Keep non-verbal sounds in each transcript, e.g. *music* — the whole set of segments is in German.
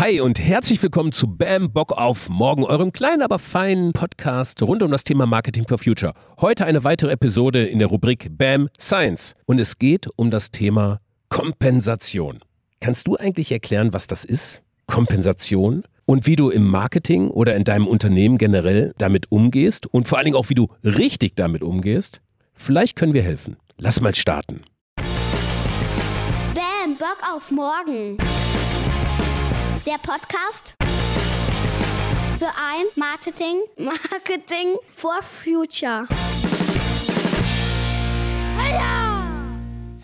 Hi und herzlich willkommen zu Bam Bock auf Morgen, eurem kleinen, aber feinen Podcast rund um das Thema Marketing for Future. Heute eine weitere Episode in der Rubrik Bam Science und es geht um das Thema Kompensation. Kannst du eigentlich erklären, was das ist? Kompensation? Und wie du im Marketing oder in deinem Unternehmen generell damit umgehst und vor allen Dingen auch, wie du richtig damit umgehst? Vielleicht können wir helfen. Lass mal starten. Bam, Bock auf morgen. Der Podcast für ein Marketing, Marketing for Future.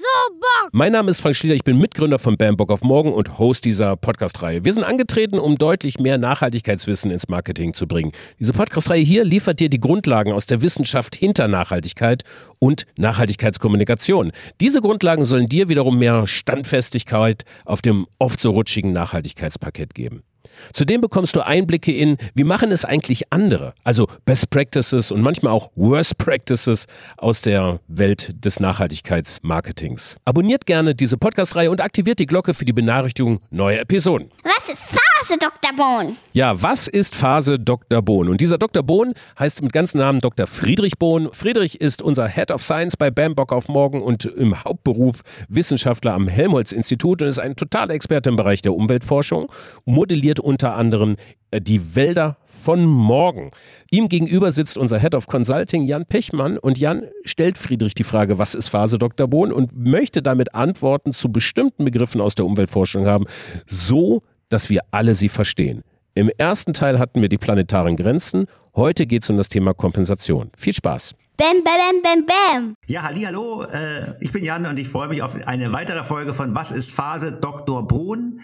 So Bock! Mein Name ist Frank Schlieder, ich bin Mitgründer von Bam Bock auf Morgen und Host dieser Podcast-Reihe. Wir sind angetreten, um deutlich mehr Nachhaltigkeitswissen ins Marketing zu bringen. Diese Podcast-Reihe hier liefert dir die Grundlagen aus der Wissenschaft hinter Nachhaltigkeit und Nachhaltigkeitskommunikation. Diese Grundlagen sollen dir wiederum mehr Standfestigkeit auf dem oft so rutschigen Nachhaltigkeitsparkett geben. Zudem bekommst du Einblicke in, wie machen es eigentlich andere, also Best Practices und manchmal auch Worst Practices aus der Welt des Nachhaltigkeitsmarketings. Abonniert gerne diese Podcast-Reihe und aktiviert die Glocke für die Benachrichtigung neuer Episoden. Was ist Phase, Dr. Bohn? Ja, was ist Phase Dr. Bohn? Und dieser Dr. Bohn heißt mit ganzen Namen Dr. Friedrich Bohn. Friedrich ist unser Head of Science bei Bambock auf Morgen und im Hauptberuf Wissenschaftler am Helmholtz-Institut und ist ein totaler Experte im Bereich der Umweltforschung, modelliert unter anderem äh, die Wälder von morgen. Ihm gegenüber sitzt unser Head of Consulting Jan Pechmann und Jan stellt Friedrich die Frage, was ist Phase Dr. Bohn und möchte damit Antworten zu bestimmten Begriffen aus der Umweltforschung haben, so dass wir alle sie verstehen. Im ersten Teil hatten wir die planetaren Grenzen, heute geht es um das Thema Kompensation. Viel Spaß! Bam, bam, bam, bam. Ja, hallo, äh, ich bin Jan und ich freue mich auf eine weitere Folge von Was ist Phase Dr. Bohn.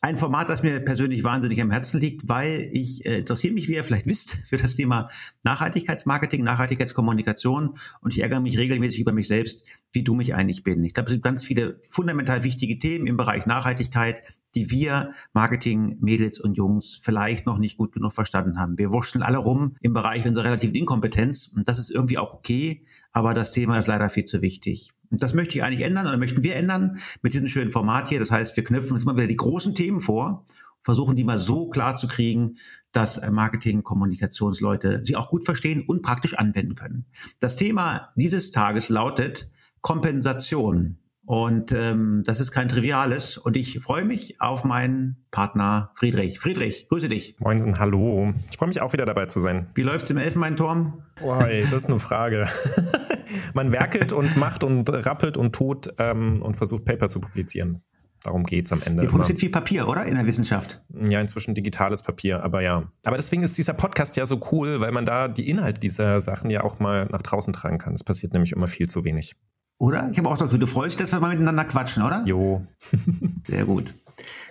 Ein Format, das mir persönlich wahnsinnig am Herzen liegt, weil ich äh, interessiere mich, wie ihr vielleicht wisst, *laughs* für das Thema Nachhaltigkeitsmarketing, Nachhaltigkeitskommunikation und ich ärgere mich regelmäßig über mich selbst, wie dumm ich eigentlich bin. Ich glaube, es gibt ganz viele fundamental wichtige Themen im Bereich Nachhaltigkeit, die wir Marketing-Mädels und Jungs vielleicht noch nicht gut genug verstanden haben. Wir wurschteln alle rum im Bereich unserer relativen Inkompetenz und das ist irgendwie auch okay, aber das Thema ist leider viel zu wichtig. Und das möchte ich eigentlich ändern oder möchten wir ändern mit diesem schönen Format hier. Das heißt, wir knüpfen uns mal wieder die großen Themen vor, versuchen die mal so klar zu kriegen, dass äh, Marketing, Kommunikationsleute sie auch gut verstehen und praktisch anwenden können. Das Thema dieses Tages lautet Kompensation. Und ähm, das ist kein triviales. Und ich freue mich auf meinen Partner Friedrich. Friedrich, grüße dich. Moinsen, hallo. Ich freue mich auch wieder dabei zu sein. Wie läuft's im Elfenbeinturm? Oh, ey, das ist eine Frage. *laughs* Man werkelt und macht und rappelt und tut ähm, und versucht Paper zu publizieren. Darum geht's am Ende. Ihr produziert viel Papier, oder? In der Wissenschaft. Ja, inzwischen digitales Papier, aber ja. Aber deswegen ist dieser Podcast ja so cool, weil man da die Inhalte dieser Sachen ja auch mal nach draußen tragen kann. Es passiert nämlich immer viel zu wenig. Oder? Ich habe auch gesagt, du freust dich, dass wir mal miteinander quatschen, oder? Jo. *laughs* *laughs* Sehr gut.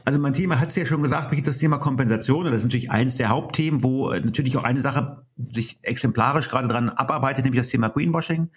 Also mein Thema hat es ja schon gesagt, mich das Thema Kompensation, das ist natürlich eines der Hauptthemen, wo äh, natürlich auch eine Sache sich exemplarisch gerade dran abarbeitet, nämlich das Thema Greenwashing.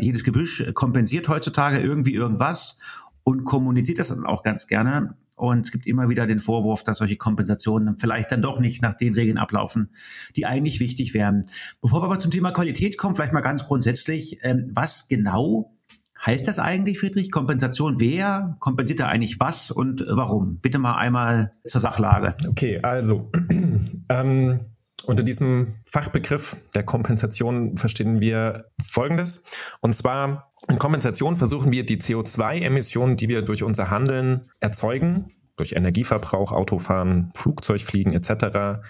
Jedes Gebüsch kompensiert heutzutage irgendwie irgendwas und kommuniziert das dann auch ganz gerne. Und es gibt immer wieder den Vorwurf, dass solche Kompensationen vielleicht dann doch nicht nach den Regeln ablaufen, die eigentlich wichtig wären. Bevor wir aber zum Thema Qualität kommen, vielleicht mal ganz grundsätzlich, ähm, was genau heißt das eigentlich, Friedrich? Kompensation, wer kompensiert da eigentlich was und warum? Bitte mal einmal zur Sachlage. Okay, also *clears throat* ähm, unter diesem Fachbegriff der Kompensation verstehen wir Folgendes. Und zwar in Kompensation versuchen wir die CO2-Emissionen, die wir durch unser Handeln erzeugen, durch Energieverbrauch, Autofahren, Flugzeugfliegen etc.,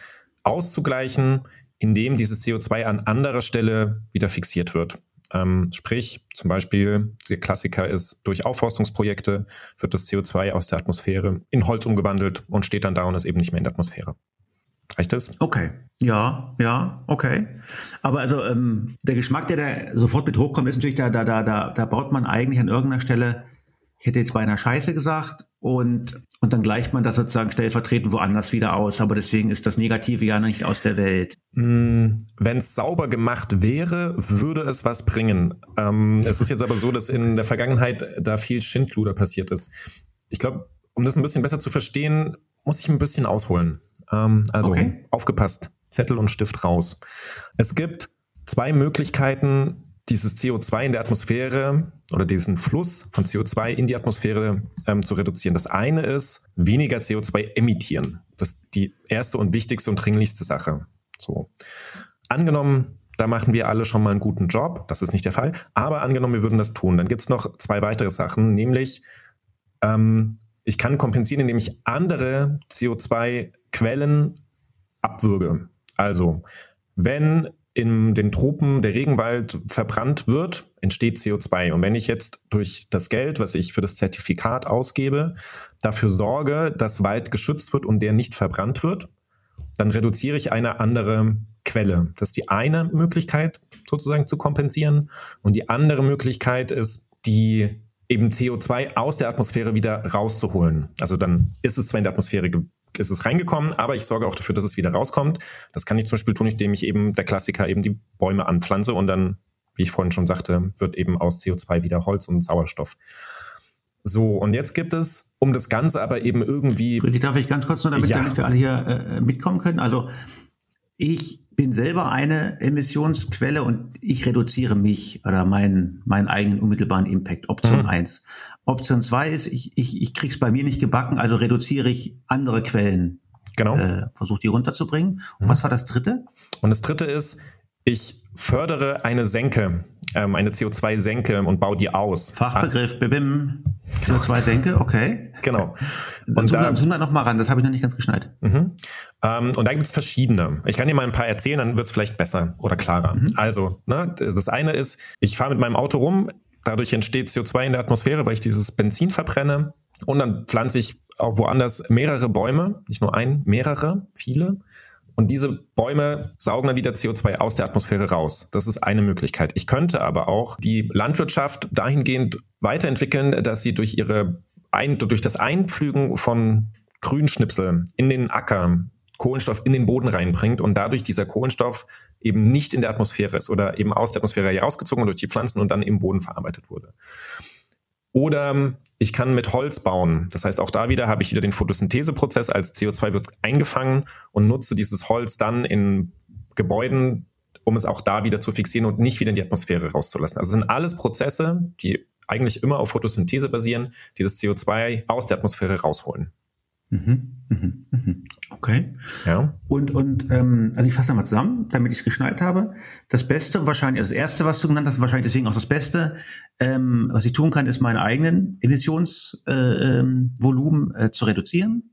auszugleichen, indem dieses CO2 an anderer Stelle wieder fixiert wird. Ähm, sprich, zum Beispiel, der Klassiker ist, durch Aufforstungsprojekte wird das CO2 aus der Atmosphäre in Holz umgewandelt und steht dann da und ist eben nicht mehr in der Atmosphäre. Reicht das? Okay. Ja, ja, okay. Aber also ähm, der Geschmack, der da sofort mit hochkommt, ist natürlich, da, da, da, da, da baut man eigentlich an irgendeiner Stelle, ich hätte jetzt beinahe Scheiße gesagt, und, und dann gleicht man das sozusagen stellvertretend woanders wieder aus. Aber deswegen ist das Negative ja nicht aus der Welt. Mm, Wenn es sauber gemacht wäre, würde es was bringen. Ähm, es ist jetzt aber so, dass in der Vergangenheit da viel Schindluder passiert ist. Ich glaube, um das ein bisschen besser zu verstehen, muss ich ein bisschen ausholen. Ähm, also Okay. aufgepasst, Zettel und Stift raus. Es gibt zwei Möglichkeiten, dieses CO2 in der Atmosphäre oder diesen Fluss von CO2 in die Atmosphäre ähm, zu reduzieren. Das eine ist weniger CO2 emittieren. Das ist die erste und wichtigste und dringlichste Sache. So. Angenommen, da machen wir alle schon mal einen guten Job. Das ist nicht der Fall. Aber angenommen, wir würden das tun. Dann gibt es noch zwei weitere Sachen, nämlich ähm, ich kann kompensieren, indem ich andere CO2-Quellen abwürge. Also, wenn in den Tropen der Regenwald verbrannt wird, entsteht CO2. Und wenn ich jetzt durch das Geld, was ich für das Zertifikat ausgebe, dafür sorge, dass Wald geschützt wird und der nicht verbrannt wird, dann reduziere ich eine andere Quelle. Das ist die eine Möglichkeit, sozusagen zu kompensieren. Und die andere Möglichkeit ist, die eben CO2 aus der Atmosphäre wieder rauszuholen. Also dann ist es zwar in der Atmosphäre ist es reingekommen, aber ich sorge auch dafür, dass es wieder rauskommt. Das kann ich zum Beispiel tun, indem ich eben der Klassiker eben die Bäume anpflanze und dann, wie ich vorhin schon sagte, wird eben aus CO2 wieder Holz und Sauerstoff. So, und jetzt gibt es, um das Ganze aber eben irgendwie. Friedrich, darf ich ganz kurz nur, damit, ja. damit wir alle hier äh, mitkommen können? Also, ich bin selber eine Emissionsquelle und ich reduziere mich oder meinen, meinen eigenen unmittelbaren Impact. Option mhm. 1. Option 2 ist, ich, ich, ich krieg's bei mir nicht gebacken, also reduziere ich andere Quellen. Genau. Äh, Versuche die runterzubringen. Und mhm. was war das dritte? Und das dritte ist, ich fördere eine Senke, ähm, eine CO2-Senke und baue die aus. Fachbegriff, BIM, CO2-Senke, okay. Genau. Und zoom, da, zoom da noch mal ran, das habe ich noch nicht ganz geschneit. Mhm. Ähm, und da gibt es verschiedene. Ich kann dir mal ein paar erzählen, dann wird es vielleicht besser oder klarer. Mhm. Also, ne, das eine ist, ich fahre mit meinem Auto rum, dadurch entsteht CO2 in der Atmosphäre, weil ich dieses Benzin verbrenne. Und dann pflanze ich auch woanders mehrere Bäume, nicht nur ein, mehrere, viele. Und diese Bäume saugen dann wieder CO2 aus der Atmosphäre raus. Das ist eine Möglichkeit. Ich könnte aber auch die Landwirtschaft dahingehend weiterentwickeln, dass sie durch ihre ein, durch das Einpflügen von Grünschnipsel in den Acker Kohlenstoff in den Boden reinbringt und dadurch dieser Kohlenstoff eben nicht in der Atmosphäre ist oder eben aus der Atmosphäre herausgezogen durch die Pflanzen und dann im Boden verarbeitet wurde. Oder ich kann mit Holz bauen. Das heißt, auch da wieder habe ich wieder den Photosyntheseprozess als CO2 wird eingefangen und nutze dieses Holz dann in Gebäuden, um es auch da wieder zu fixieren und nicht wieder in die Atmosphäre rauszulassen. Also sind alles Prozesse, die eigentlich immer auf Photosynthese basieren, die das CO2 aus der Atmosphäre rausholen. Mhm, mhm, mhm. Okay. Ja. Und, und ähm, also ich fasse mal zusammen, damit ich es geschnallt habe. Das Beste wahrscheinlich, also das Erste, was du genannt hast, wahrscheinlich deswegen auch das Beste, ähm, was ich tun kann, ist meine eigenen Emissionsvolumen äh, äh, zu reduzieren,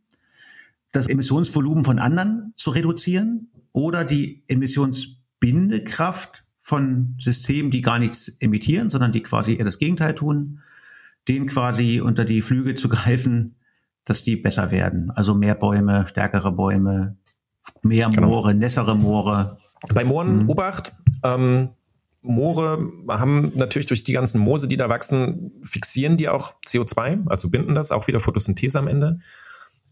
das Emissionsvolumen von anderen zu reduzieren oder die Emissionsbindekraft von Systemen, die gar nichts emittieren, sondern die quasi eher das Gegenteil tun, denen quasi unter die Flüge zu greifen, dass die besser werden. Also mehr Bäume, stärkere Bäume, mehr genau. Moore, nässere Moore. Bei Mooren, mhm. Obacht, ähm, Moore haben natürlich durch die ganzen Moose, die da wachsen, fixieren die auch CO2, also binden das, auch wieder Photosynthese am Ende.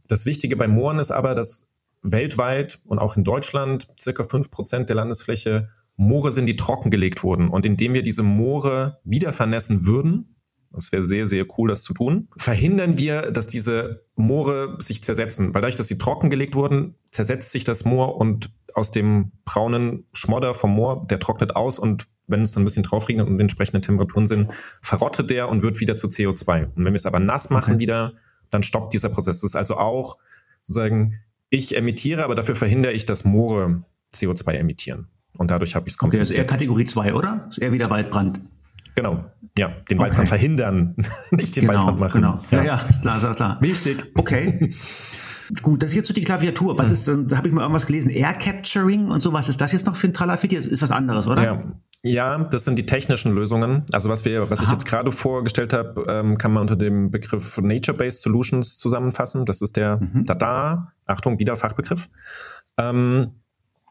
Das Wichtige bei Mooren ist aber, dass weltweit und auch in Deutschland circa fünf Prozent der Landesfläche Moore sind, die trockengelegt wurden. Und indem wir diese Moore wieder vernässen würden, das wäre sehr, sehr cool, das zu tun. Verhindern wir, dass diese Moore sich zersetzen, weil dadurch, dass sie trockengelegt wurden, zersetzt sich das Moor und aus dem braunen Schmodder vom Moor, der trocknet aus und wenn es dann ein bisschen drauf regnet und entsprechende Temperaturen sind, verrottet der und wird wieder zu CO2. Und wenn wir es aber nass machen okay. wieder, dann stoppt dieser Prozess. Das ist also auch sozusagen, ich emittiere, aber dafür verhindere ich, dass Moore CO2 emittieren. Und dadurch habe ich es kompensiert. Okay, das ist eher Kategorie 2, oder? Das ist eher wieder Waldbrand. Genau. Ja, den okay. Waldbrand verhindern, *laughs* nicht den genau, Waldbrand machen. Genau. Ja, ja, ist klar, ist klar. Wichtig. Okay. Gut, das ist jetzt so die Klaviatur. Was ist, da habe ich mal irgendwas gelesen, Air Capturing und so. Was ist das jetzt noch für ein Tralafiti? Das ist was anderes, oder? Ja. Ja, das sind die technischen Lösungen. Also was wir, was Aha. ich jetzt gerade vorgestellt habe, ähm, kann man unter dem Begriff Nature-Based Solutions zusammenfassen. Das ist der mhm. Dada, Achtung, wieder Fachbegriff. Ähm,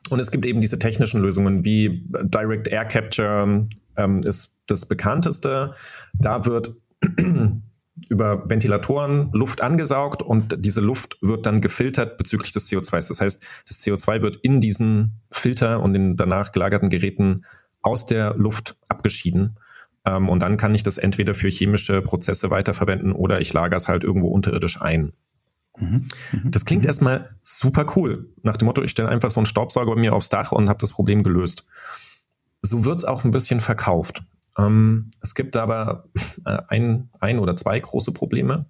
und es gibt eben diese technischen Lösungen wie Direct Air Capture ähm, ist das bekannteste. Da wird *clears throat* über Ventilatoren Luft angesaugt und diese Luft wird dann gefiltert bezüglich des CO2s. Das heißt, das CO2 wird in diesen Filter und in danach gelagerten Geräten aus der Luft abgeschieden. Ähm, und dann kann ich das entweder für chemische Prozesse weiterverwenden oder ich lagere es halt irgendwo unterirdisch ein. Mhm. Mhm. Das klingt mhm. erstmal super cool. Nach dem Motto, ich stelle einfach so einen Staubsauger bei mir aufs Dach und habe das Problem gelöst. so wird es auch ein bisschen verkauft. Ähm, es gibt aber äh, ein, ein oder zwei große Probleme.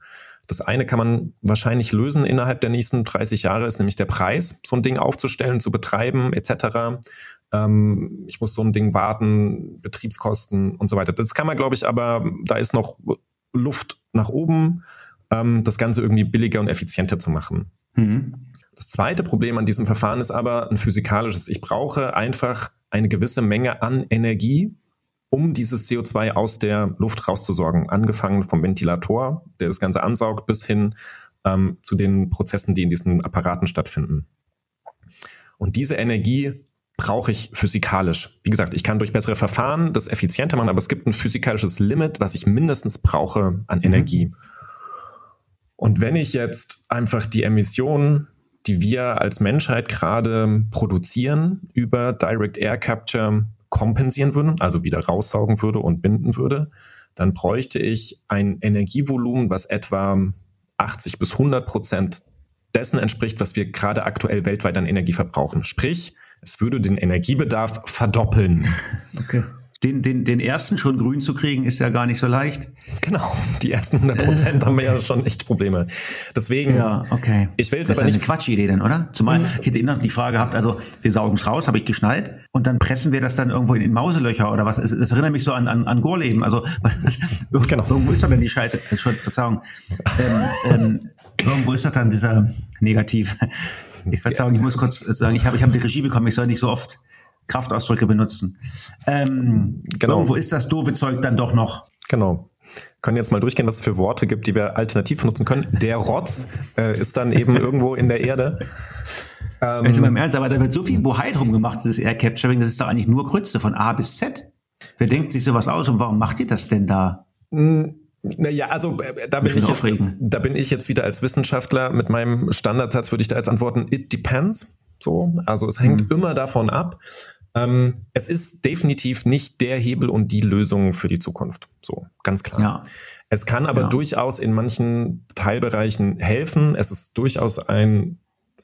Das eine kann man wahrscheinlich lösen innerhalb der nächsten 30 Jahre, ist nämlich der Preis, so ein Ding aufzustellen, zu betreiben, etc. Ähm, ich muss so ein Ding warten, Betriebskosten und so weiter. Das kann man, glaube ich, aber da ist noch Luft nach oben, ähm, das Ganze irgendwie billiger und effizienter zu machen. Mhm. Das zweite Problem an diesem Verfahren ist aber ein physikalisches. Ich brauche einfach eine gewisse Menge an Energie, um dieses CO2 aus der Luft rauszusorgen. Angefangen vom Ventilator, der das Ganze ansaugt, bis hin ähm, zu den Prozessen, die in diesen Apparaten stattfinden. Und diese Energie brauche ich physikalisch. Wie gesagt, ich kann durch bessere Verfahren das effizienter machen, aber es gibt ein physikalisches Limit, was ich mindestens brauche an mhm. Energie. Und wenn ich jetzt einfach die Emissionen, die wir als Menschheit gerade produzieren, über Direct Air Capture kompensieren würde, also wieder raussaugen würde und binden würde, dann bräuchte ich ein Energievolumen, was etwa 80 bis 100 Prozent dessen entspricht, was wir gerade aktuell weltweit an Energie verbrauchen. Sprich, es würde den Energiebedarf verdoppeln. Okay. Den, den, den ersten schon grün zu kriegen, ist ja gar nicht so leicht. Genau, die ersten 100 Prozent äh. haben wir ja schon echt Probleme. Deswegen, ja, okay. ich will es aber nicht. Das ist eine Quatschidee denn, oder? Zumal, mhm. ich hätte immer die Frage gehabt, also wir saugen es raus, habe ich geschnallt, und dann pressen wir das dann irgendwo in, in Mauselöcher oder was. Das, das erinnert mich so an, an, an Gorleben. Also, *laughs* genau. irgendwo ist doch denn die Scheiße, Verzeihung. Ähm, ähm, irgendwo ist doch dann dieser Negativ. Ich Verzeihung, ich muss kurz sagen, ich habe ich hab die Regie bekommen, ich soll nicht so oft Kraftausdrücke benutzen. Ähm, genau. Irgendwo ist das doofe Zeug dann doch noch. Genau. Können jetzt mal durchgehen, was es für Worte gibt, die wir alternativ benutzen können. Der Rotz äh, ist dann eben *laughs* irgendwo in der Erde. Ähm, Wenn im Ernst, aber da wird so viel Bohai drum gemacht, dieses Air Capturing, das ist doch eigentlich nur Grütze von A bis Z. Wer denkt sich sowas aus und warum macht ihr das denn da? Hm, naja, also äh, da bin ich, jetzt, da bin ich jetzt wieder als Wissenschaftler mit meinem Standardsatz würde ich da jetzt antworten, it depends. So, also es hängt mhm. immer davon ab, ähm, es ist definitiv nicht der Hebel und die Lösung für die Zukunft. So, ganz klar. Ja. Es kann aber ja. durchaus in manchen Teilbereichen helfen. Es ist durchaus ein,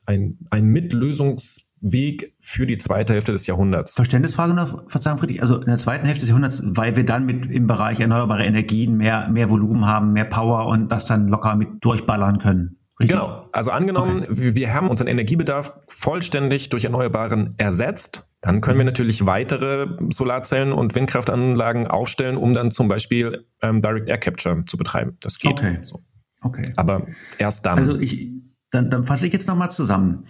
ein, ein Mitlösungsweg für die zweite Hälfte des Jahrhunderts. Verständnisfrage noch, Verzeihung, Friedrich. Also in der zweiten Hälfte des Jahrhunderts, weil wir dann mit im Bereich erneuerbare Energien mehr, mehr Volumen haben, mehr Power und das dann locker mit durchballern können. Richtig? Genau. Also angenommen, okay. wir haben unseren Energiebedarf vollständig durch Erneuerbaren ersetzt, dann können wir mhm. natürlich weitere Solarzellen und Windkraftanlagen aufstellen, um dann zum Beispiel ähm, Direct Air Capture zu betreiben. Das geht. Okay. So. okay. Aber erst dann. Also ich, dann, dann fasse ich jetzt nochmal zusammen.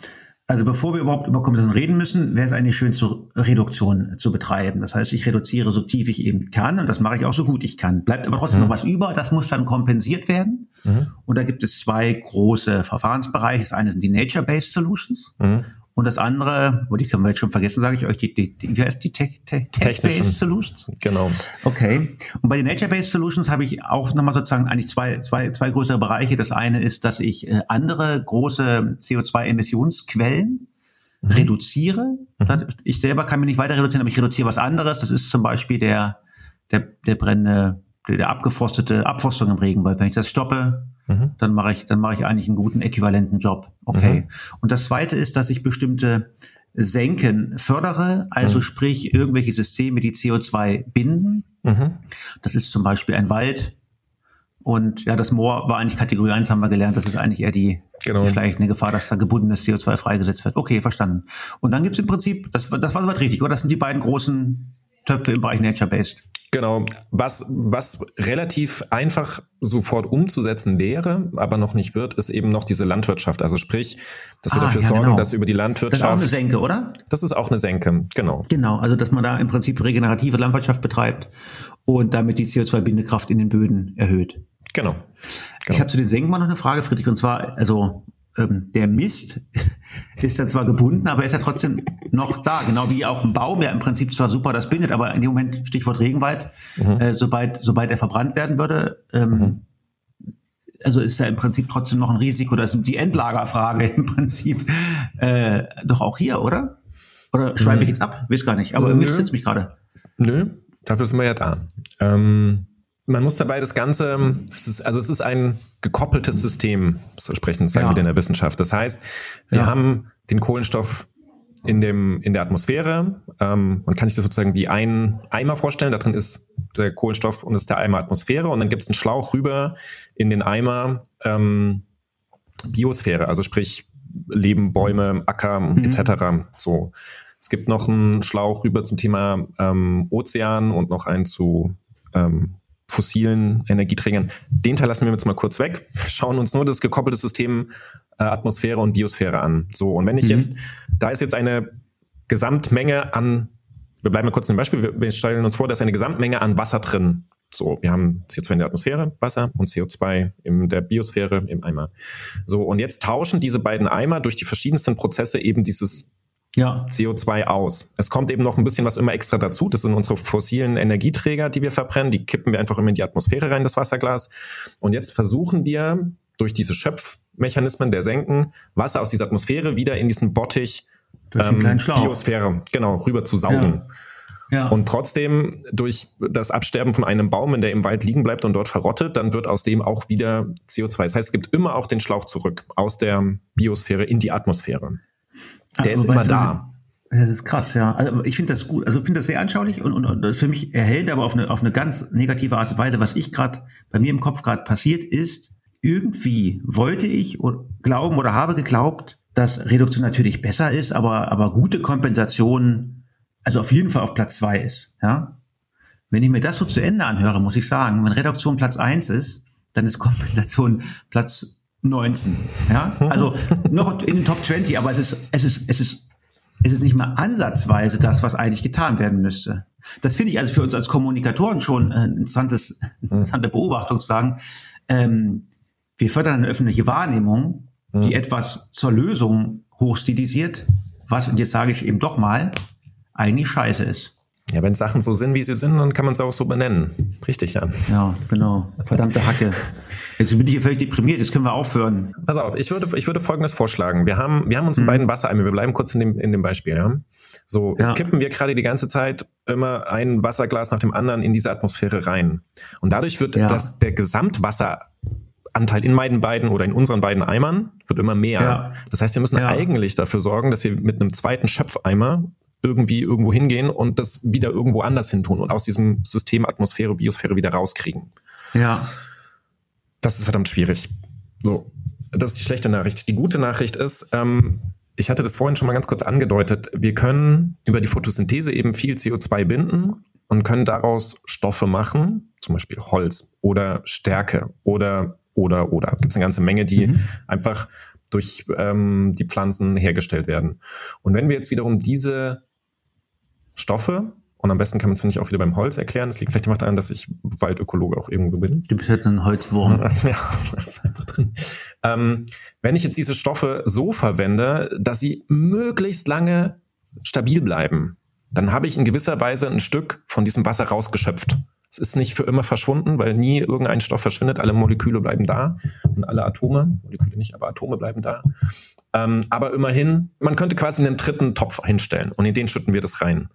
Also bevor wir überhaupt über Kompensation reden müssen, wäre es eigentlich schön, zur Reduktion zu betreiben. Das heißt, ich reduziere so tief ich eben kann und das mache ich auch so gut ich kann. Bleibt aber trotzdem mhm. noch was über, das muss dann kompensiert werden. Mhm. Und da gibt es zwei große Verfahrensbereiche. Das eine sind die Nature-Based Solutions mhm. Und das andere, wo die können wir jetzt schon vergessen, sage ich euch, die, die, die wie heißt die Tech, Tech, Tech-Based Solutions? Genau. Okay. Und bei den Nature-Based Solutions habe ich auch nochmal sozusagen eigentlich zwei, zwei, zwei größere Bereiche. Das eine ist, dass ich äh, andere große CO2-Emissionsquellen mhm. reduziere. Mhm. Ich selber kann mich nicht weiter reduzieren, aber ich reduziere was anderes. Das ist zum Beispiel der, der, der brennende, der, der abgefrostete Abforstung im Regenwald. Wenn ich das stoppe, Mhm. dann mache ich, dann mache ich eigentlich einen guten äquivalenten Job. Okay. Mhm. Und das zweite ist, dass ich bestimmte Senken fördere, also mhm. sprich irgendwelche Systeme, die CO2 binden. Mhm. Das ist zum Beispiel ein Wald. Und ja, das Moor war eigentlich Kategorie 1, haben wir gelernt. Das ist eigentlich eher die, genau. die schleichende Gefahr, dass da gebundenes CO2 freigesetzt wird. Okay, verstanden. Und dann gibt's im Prinzip, das, das war soweit richtig, oder? Das sind die beiden großen Töpfe im Bereich Nature-Based. Genau. Was, was relativ einfach sofort umzusetzen wäre, aber noch nicht wird, ist eben noch diese Landwirtschaft. Also sprich, dass wir ah, dafür ja, sorgen, genau. dass über die Landwirtschaft. Das ist auch eine Senke, oder? Das ist auch eine Senke, genau. Genau, also dass man da im Prinzip regenerative Landwirtschaft betreibt und damit die CO2-Bindekraft in den Böden erhöht. Genau. genau. Ich habe zu den Senken mal noch eine Frage, Friedrich, und zwar, also ähm, der Mist *laughs* ist dann zwar gebunden, aber ist ja trotzdem noch da. Genau wie auch ein Baum, der im Prinzip zwar super das bindet, aber in dem Moment, Stichwort Regenwald, mhm. äh, sobald, sobald er verbrannt werden würde, ähm, mhm. also ist ja im Prinzip trotzdem noch ein Risiko. Das ist die Endlagerfrage *laughs* im Prinzip äh, doch auch hier, oder? Oder schweife ich mhm. jetzt ab? Weiß gar nicht, aber. Mist jetzt mich gerade. Nö, dafür sind wir ja da. Ähm man muss dabei das Ganze, es ist, also es ist ein gekoppeltes System, so sprechen sagen ja. wir in der Wissenschaft. Das heißt, wir ja. haben den Kohlenstoff in, dem, in der Atmosphäre. Ähm, man kann sich das sozusagen wie ein Eimer vorstellen. Da drin ist der Kohlenstoff und ist der Eimer Atmosphäre. Und dann gibt es einen Schlauch rüber in den Eimer ähm, Biosphäre, also sprich Leben, Bäume, Acker mhm. etc. So. Es gibt noch einen Schlauch rüber zum Thema ähm, Ozean und noch einen zu ähm, fossilen Energieträgern. Den Teil lassen wir jetzt mal kurz weg. Schauen uns nur das gekoppelte System äh, Atmosphäre und Biosphäre an. So, und wenn ich mhm. jetzt, da ist jetzt eine Gesamtmenge an, wir bleiben mal kurz dem Beispiel, wir, wir stellen uns vor, da ist eine Gesamtmenge an Wasser drin. So, wir haben CO2 in der Atmosphäre, Wasser und CO2 in der Biosphäre im Eimer. So, und jetzt tauschen diese beiden Eimer durch die verschiedensten Prozesse eben dieses ja. CO2 aus. Es kommt eben noch ein bisschen was immer extra dazu. Das sind unsere fossilen Energieträger, die wir verbrennen. Die kippen wir einfach immer in die Atmosphäre rein, das Wasserglas. Und jetzt versuchen wir durch diese Schöpfmechanismen der Senken Wasser aus dieser Atmosphäre wieder in diesen Bottich durch ähm, Biosphäre, genau, rüber zu saugen. Ja. Ja. Und trotzdem durch das Absterben von einem Baum, wenn der im Wald liegen bleibt und dort verrottet, dann wird aus dem auch wieder CO2. Das heißt, es gibt immer auch den Schlauch zurück aus der Biosphäre in die Atmosphäre. Der ist immer da. Das ist krass, ja. Also ich finde das gut, also ich finde das sehr anschaulich und, und, und für mich erhält aber auf eine, auf eine ganz negative Art und Weise, was ich gerade bei mir im Kopf gerade passiert ist, irgendwie wollte ich glauben oder habe geglaubt, dass Reduktion natürlich besser ist, aber, aber gute Kompensation, also auf jeden Fall auf Platz zwei ist, ja. Wenn ich mir das so zu Ende anhöre, muss ich sagen, wenn Reduktion Platz eins ist, dann ist Kompensation Platz 19. Ja, also noch in den Top 20, aber es ist, es ist, es ist, es ist nicht mal ansatzweise das, was eigentlich getan werden müsste. Das finde ich also für uns als Kommunikatoren schon ein interessantes, interessante Beobachtung zu sagen. Ähm, wir fördern eine öffentliche Wahrnehmung, die etwas zur Lösung hochstilisiert, was, und jetzt sage ich eben doch mal, eigentlich scheiße ist. Ja, wenn Sachen so sind, wie sie sind, dann kann man es auch so benennen. Richtig, ja. Ja, genau. Verdammte Hacke. Jetzt bin ich hier völlig deprimiert, jetzt können wir aufhören. Pass auf, ich würde, ich würde Folgendes vorschlagen. Wir haben, wir haben unsere mhm. beiden Wassereimer, wir bleiben kurz in dem, in dem Beispiel, ja. So, jetzt ja. kippen wir gerade die ganze Zeit immer ein Wasserglas nach dem anderen in diese Atmosphäre rein. Und dadurch wird ja. das, der Gesamtwasseranteil in meinen beiden oder in unseren beiden Eimern wird immer mehr. Ja. Das heißt, wir müssen ja. eigentlich dafür sorgen, dass wir mit einem zweiten Schöpfeimer irgendwie irgendwo hingehen und das wieder irgendwo anders hin tun und aus diesem System Atmosphäre, Biosphäre wieder rauskriegen. Ja. Das ist verdammt schwierig. So, das ist die schlechte Nachricht. Die gute Nachricht ist, ähm, ich hatte das vorhin schon mal ganz kurz angedeutet, wir können über die Photosynthese eben viel CO2 binden und können daraus Stoffe machen, zum Beispiel Holz oder Stärke oder oder oder. Gibt es eine ganze Menge, die mhm. einfach durch ähm, die Pflanzen hergestellt werden. Und wenn wir jetzt wiederum diese Stoffe. Und am besten kann man es, finde ich, auch wieder beim Holz erklären. Das liegt vielleicht immer daran, dass ich Waldökologe auch irgendwo bin. Du bist jetzt ein Holzwurm. *laughs* ja, das ist einfach drin. Ähm, wenn ich jetzt diese Stoffe so verwende, dass sie möglichst lange stabil bleiben, dann habe ich in gewisser Weise ein Stück von diesem Wasser rausgeschöpft. Es ist nicht für immer verschwunden, weil nie irgendein Stoff verschwindet. Alle Moleküle bleiben da und alle Atome, Moleküle nicht, aber Atome bleiben da. Ähm, aber immerhin, man könnte quasi einen dritten Topf hinstellen und in den schütten wir das rein.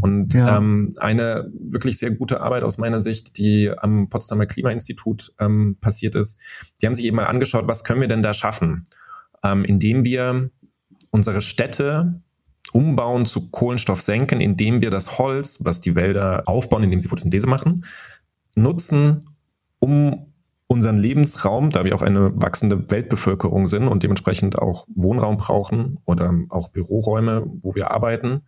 Und ja. ähm, eine wirklich sehr gute Arbeit aus meiner Sicht, die am Potsdamer Klimainstitut ähm, passiert ist, die haben sich eben mal angeschaut, was können wir denn da schaffen, ähm, indem wir unsere Städte umbauen zu Kohlenstoff senken, indem wir das Holz, was die Wälder aufbauen, indem sie Photosynthese machen, nutzen, um unseren Lebensraum, da wir auch eine wachsende Weltbevölkerung sind und dementsprechend auch Wohnraum brauchen oder auch Büroräume, wo wir arbeiten,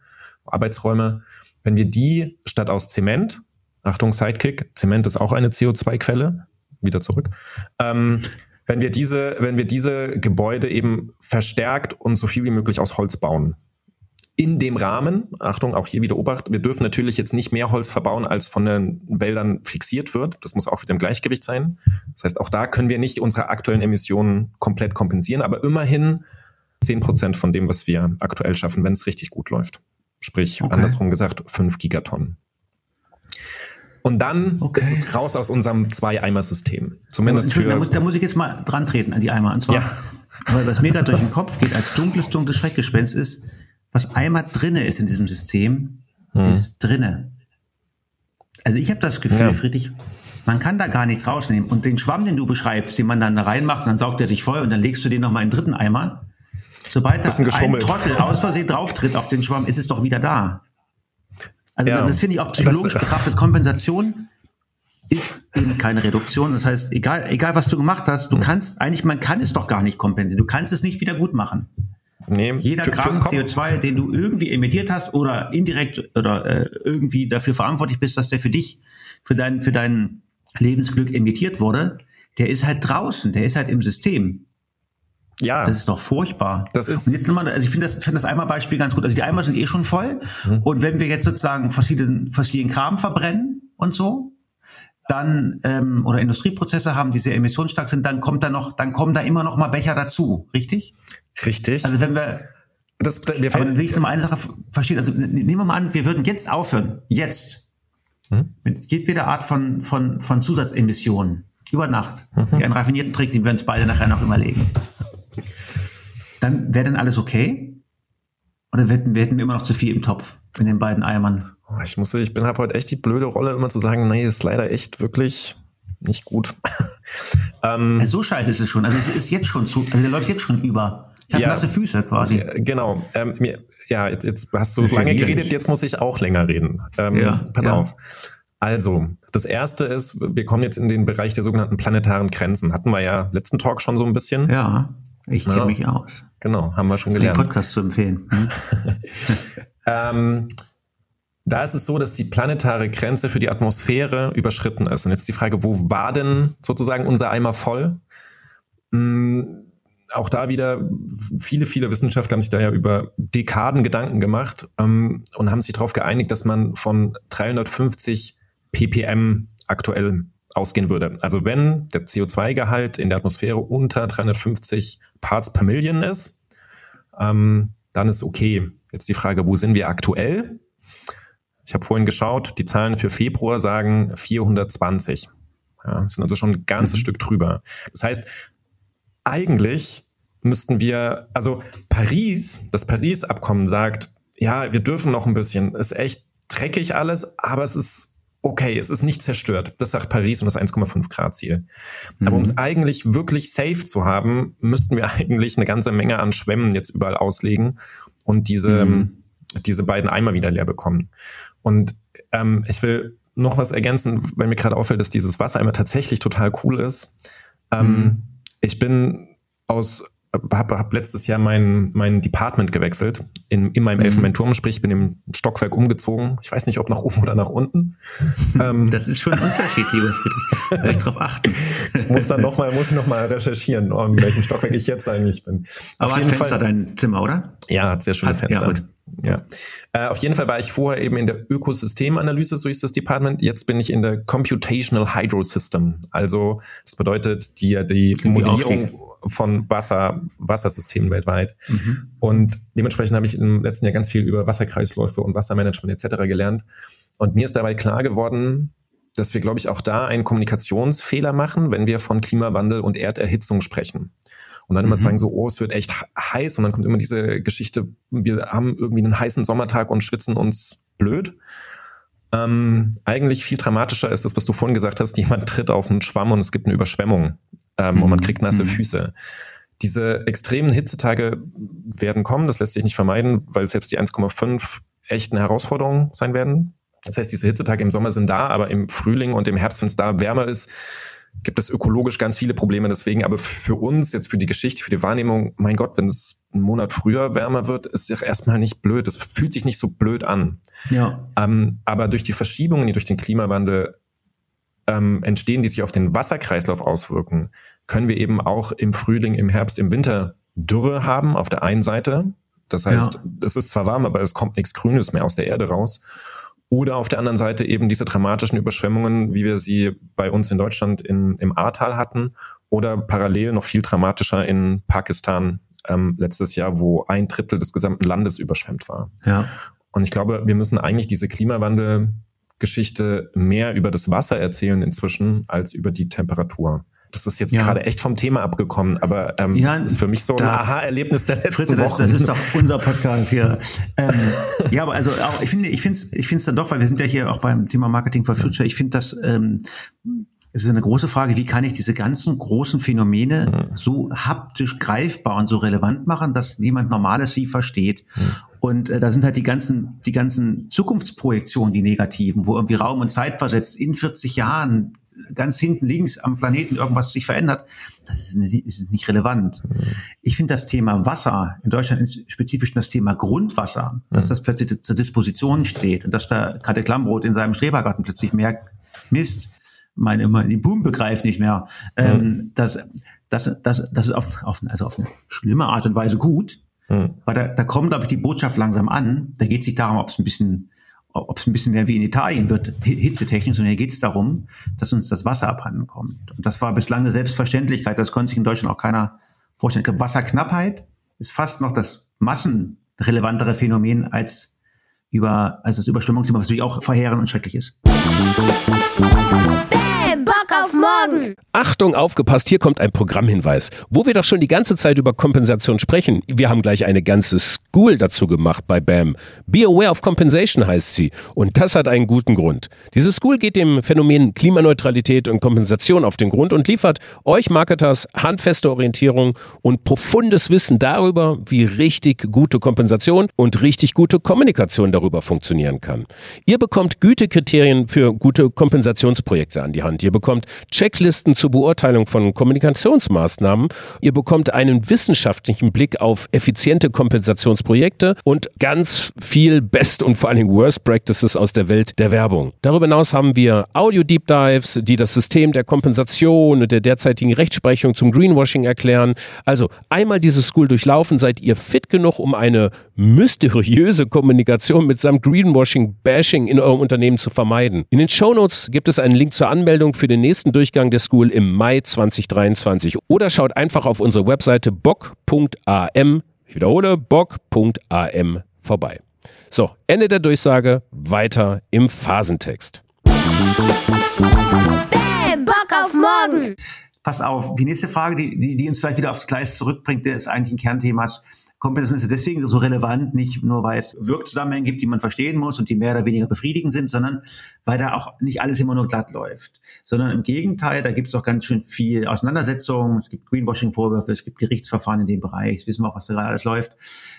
Arbeitsräume, wenn wir die statt aus Zement, Achtung Sidekick, Zement ist auch eine CO2-Quelle, wieder zurück, ähm, wenn wir diese, wenn wir diese Gebäude eben verstärkt und so viel wie möglich aus Holz bauen, in dem Rahmen, Achtung, auch hier wieder Obacht, wir dürfen natürlich jetzt nicht mehr Holz verbauen, als von den Wäldern fixiert wird. Das muss auch wieder im Gleichgewicht sein. Das heißt, auch da können wir nicht unsere aktuellen Emissionen komplett kompensieren, aber immerhin 10 Prozent von dem, was wir aktuell schaffen, wenn es richtig gut läuft. Sprich, okay. andersrum gesagt, 5 Gigatonnen. Und dann okay. ist es raus aus unserem Zwei-Eimer-System. Zumindest für. Da muss, da muss, ich jetzt mal dran treten an die Eimer. Und zwar, ja. weil was mir gerade durch den Kopf geht, als dunkles, dunkles Schreckgespenst ist, was einmal drinne ist in diesem System, hm. ist drinne. Also ich habe das Gefühl, ja. Friedrich, man kann da gar nichts rausnehmen. Und den Schwamm, den du beschreibst, den man dann da reinmacht, dann saugt er sich voll und dann legst du den nochmal in den dritten Eimer. Sobald da Bisschen ein geschummelt. Trottel aus Versehen drauftritt auf den Schwamm, ist es doch wieder da. Also Ja. das finde ich auch psychologisch Das- betrachtet. Kompensation ist eben keine Reduktion. Das heißt, egal, egal was du gemacht hast, du Hm. kannst, eigentlich, man kann es doch gar nicht kompensieren. Du kannst es nicht wieder gut machen. Nee, Jeder Gramm fürs Kom- CO2, den du irgendwie emittiert hast oder indirekt oder äh, irgendwie dafür verantwortlich bist, dass der für dich, für dein, für dein Lebensglück emittiert wurde, der ist halt draußen, der ist halt im System. Ja, Das ist doch furchtbar. Das ist- Und jetzt nochmal, also ich finde das, finde das Eimer-Beispiel ganz gut. Also die Eimer sind eh schon voll. Mhm. Und wenn wir jetzt sozusagen fossilen, fossilen Kram verbrennen und so, dann ähm, oder Industrieprozesse haben, die sehr emissionsstark sind, dann kommt da noch, dann kommen da immer noch mal Becher dazu, richtig? richtig. Also wenn wir, das, wir aber dann will ich noch mal eine Sache verstehen. Also nehmen wir mal an, wir würden jetzt aufhören, jetzt Mhm. mit jedweder Art von von von Zusatzemissionen über Nacht, Mhm. wie einen raffinierten Trick, den wir uns beide nachher noch überlegen. Dann wäre dann alles okay? Oder wir hätten, wir hätten immer noch zu viel im Topf in den beiden Eimern? Oh, ich muss, ich bin habe heute echt die blöde Rolle, immer zu sagen, nee, ist leider echt wirklich nicht gut. *laughs* ähm, so scheiße ist es schon. Also es ist jetzt schon zu, also der läuft jetzt schon über. Ich habe Ja. nasse Füße quasi. genau. Ähm, mir, ja, jetzt, jetzt hast du lange geredet, jetzt muss ich auch länger reden. Ähm, Ja, pass ja. auf. Also, das erste ist, wir kommen jetzt in den Bereich der sogenannten planetaren Grenzen. Hatten wir ja letzten Talk schon so ein bisschen. Ja, ich kenne Ja. mich aus. Genau, haben wir schon Den gelernt. Podcast zu empfehlen. Hm? *laughs* Ähm, da ist es so, dass die planetare Grenze für die Atmosphäre überschritten ist. Und jetzt die Frage, wo war denn sozusagen unser Eimer voll? Hm, auch da wieder, viele, viele Wissenschaftler haben sich da ja über Dekaden Gedanken gemacht ähm, und haben sich darauf geeinigt, dass man von 350 ppm aktuell ausgehen würde. Also wenn der CO2-Gehalt in der Atmosphäre unter 350 Parts per Million ist, ähm, dann ist okay. Jetzt die Frage, wo sind wir aktuell? Ich habe vorhin geschaut, die Zahlen für Februar sagen 420. Ja, sind also schon ein ganzes Mhm. Stück drüber. Das heißt, eigentlich müssten wir, also Paris, das Paris-Abkommen sagt, ja, wir dürfen noch ein bisschen, ist echt dreckig alles, aber es ist okay, es ist nicht zerstört. Das sagt Paris und das 1,5 Grad Ziel. Aber um es eigentlich wirklich safe zu haben, müssten wir *laughs* eigentlich eine ganze Menge an Schwämmen jetzt überall auslegen und diese, Mhm. diese beiden Eimer wieder leer bekommen. Und ähm, ich will noch was ergänzen, weil mir gerade auffällt, dass dieses Wassereimer tatsächlich total cool ist. Ähm, Mhm. Ich bin aus habe hab letztes Jahr mein, mein Department gewechselt in, in meinem Mhm. Elfenbeinturm, sprich bin im Stockwerk umgezogen. Ich weiß nicht, ob nach oben oder nach unten. ähm, *laughs* Das ist schon ein Unterschied, lieber Friedrich. Werde ich drauf achten. ich muss dann noch mal, muss ich noch mal recherchieren, in welchem Stockwerk ich jetzt eigentlich bin. Aber hat Fenster dein Zimmer, oder? Ja, hat sehr schöne Hat- Fenster. ja, gut. Ja. Äh, auf jeden Fall war ich vorher eben in der Ökosystemanalyse, so ist das Department. Jetzt bin ich in der Computational Hydro System. Also das bedeutet die, die Modellierung von Wasser, Wassersystemen weltweit. Mhm. Und dementsprechend habe ich im letzten Jahr ganz viel über Wasserkreisläufe und Wassermanagement etc. gelernt. Und mir ist dabei klar geworden, dass wir, glaube ich, auch da einen Kommunikationsfehler machen, wenn wir von Klimawandel und Erderhitzung sprechen. Und dann immer Mhm. sagen so, oh, es wird echt heiß und dann kommt immer diese Geschichte, wir haben irgendwie einen heißen Sommertag und schwitzen uns blöd. Ähm, eigentlich viel dramatischer ist das, was du vorhin gesagt hast, jemand tritt auf einen Schwamm und es gibt eine Überschwemmung ähm, und man Mhm. kriegt nasse Mhm. Füße. Diese extremen Hitzetage werden kommen, das lässt sich nicht vermeiden, weil selbst die 1,5 echt eine Herausforderung sein werden. Das heißt, diese Hitzetage im Sommer sind da, aber im Frühling und im Herbst, wenn es da wärmer ist, gibt es ökologisch ganz viele Probleme. Deswegen, aber für uns, jetzt für die Geschichte, für die Wahrnehmung, mein Gott, wenn es einen Monat früher wärmer wird, ist ja erstmal nicht blöd. Es fühlt sich nicht so blöd an. Ja. Ähm, aber durch die Verschiebungen, die durch den Klimawandel ähm, entstehen, die sich auf den Wasserkreislauf auswirken, können wir eben auch im Frühling, im Herbst, im Winter Dürre haben auf der einen Seite. Das heißt, Ja. es ist zwar warm, aber es kommt nichts Grünes mehr aus der Erde raus. Oder auf der anderen Seite eben diese dramatischen Überschwemmungen, wie wir sie bei uns in Deutschland in, im Ahrtal hatten oder parallel noch viel dramatischer in Pakistan ähm, letztes Jahr, wo ein Drittel des gesamten Landes überschwemmt war. Ja. Und ich glaube, wir müssen eigentlich diese Klimawandel-Geschichte mehr über das Wasser erzählen inzwischen als über die Temperatur. Das ist jetzt Ja. gerade echt vom Thema abgekommen, aber ähm, Ja, das ist für mich so ein Aha-Erlebnis der letzten Fritze, das, Wochen. das ist doch unser Podcast hier. Ähm, ja, aber also auch, ich finde, ich finde es ich finde es dann doch, weil wir sind ja hier auch beim Thema Marketing for Future. Ich finde das, ähm, es ist eine große Frage, wie kann ich diese ganzen großen Phänomene mhm. so haptisch greifbar und so relevant machen, dass jemand Normales sie versteht. Mhm. Und äh, da sind halt die ganzen, die ganzen Zukunftsprojektionen, die negativen, wo irgendwie Raum und Zeit versetzt in 40 Jahren ganz hinten links am Planeten irgendwas sich verändert, das ist nicht, ist nicht relevant. Mhm. Ich finde das Thema Wasser, in Deutschland spezifisch das Thema Grundwasser, dass mhm. das plötzlich zur Disposition steht und dass da Kate Klamroth in seinem Strebergarten plötzlich merkt, Mist, meine immer die Boom begreift nicht mehr. Ähm, mhm. das, das, das, das ist auf, auf, also auf eine schlimme Art und Weise gut, mhm. weil da, da kommt, glaube ich, die Botschaft langsam an. Da geht es nicht darum, ob es ein bisschen ob es ein bisschen mehr wie in Italien wird, hitzetechnisch, sondern hier geht es darum, dass uns das Wasser abhanden kommt. Und das war bislang eine Selbstverständlichkeit, das konnte sich in Deutschland auch keiner vorstellen. Ich glaube, Wasserknappheit ist fast noch das massenrelevantere Phänomen als über, als das Überschwemmungsthema, was natürlich auch verheerend und schrecklich ist. Bock auf morgen. Achtung, aufgepasst, hier kommt ein Programmhinweis. Wo wir doch schon die ganze Zeit über Kompensation sprechen, wir haben gleich eine ganze School dazu gemacht bei BAM. Be Aware of Compensation heißt sie. Und das hat einen guten Grund. Diese School geht dem Phänomen Klimaneutralität und Kompensation auf den Grund und liefert euch Marketers handfeste Orientierung und profundes Wissen darüber, wie richtig gute Kompensation und richtig gute Kommunikation darüber funktionieren kann. Ihr bekommt Gütekriterien für gute Kompensationsprojekte an die Hand. Ihr bekommt Checklisten zur Beurteilung von Kommunikationsmaßnahmen. Ihr bekommt einen wissenschaftlichen Blick auf effiziente Kompensationsprojekte und ganz viel Best und vor allen Dingen Worst Practices aus der Welt der Werbung. Darüber hinaus haben wir Audio-Deep Dives, die das System der Kompensation und der derzeitigen Rechtsprechung zum Greenwashing erklären. Also einmal diese School durchlaufen, seid ihr fit genug, um eine mysteriöse Kommunikation mitsamt Greenwashing-Bashing in eurem Unternehmen zu vermeiden. In den Shownotes gibt es einen Link zur Anmeldung für den nächsten Durchgang der School im Mai 2023 oder schaut einfach auf unsere Webseite bock.am, ich wiederhole, bock.am vorbei. So, Ende der Durchsage, weiter im Phasentext. Bam, Bock auf morgen! Pass auf, die nächste Frage, die, die, die uns vielleicht wieder aufs Gleis zurückbringt, der ist eigentlich ein Kernthema. Kompensation ist deswegen so relevant, nicht nur weil es Wirkzusammenhänge gibt, die man verstehen muss und die mehr oder weniger befriedigend sind, sondern weil da auch nicht alles immer nur glatt läuft. Sondern im Gegenteil, da gibt es auch ganz schön viel Auseinandersetzung. Es gibt Greenwashing-Vorwürfe, es gibt Gerichtsverfahren in dem Bereich, das wissen wir auch, was da gerade alles läuft.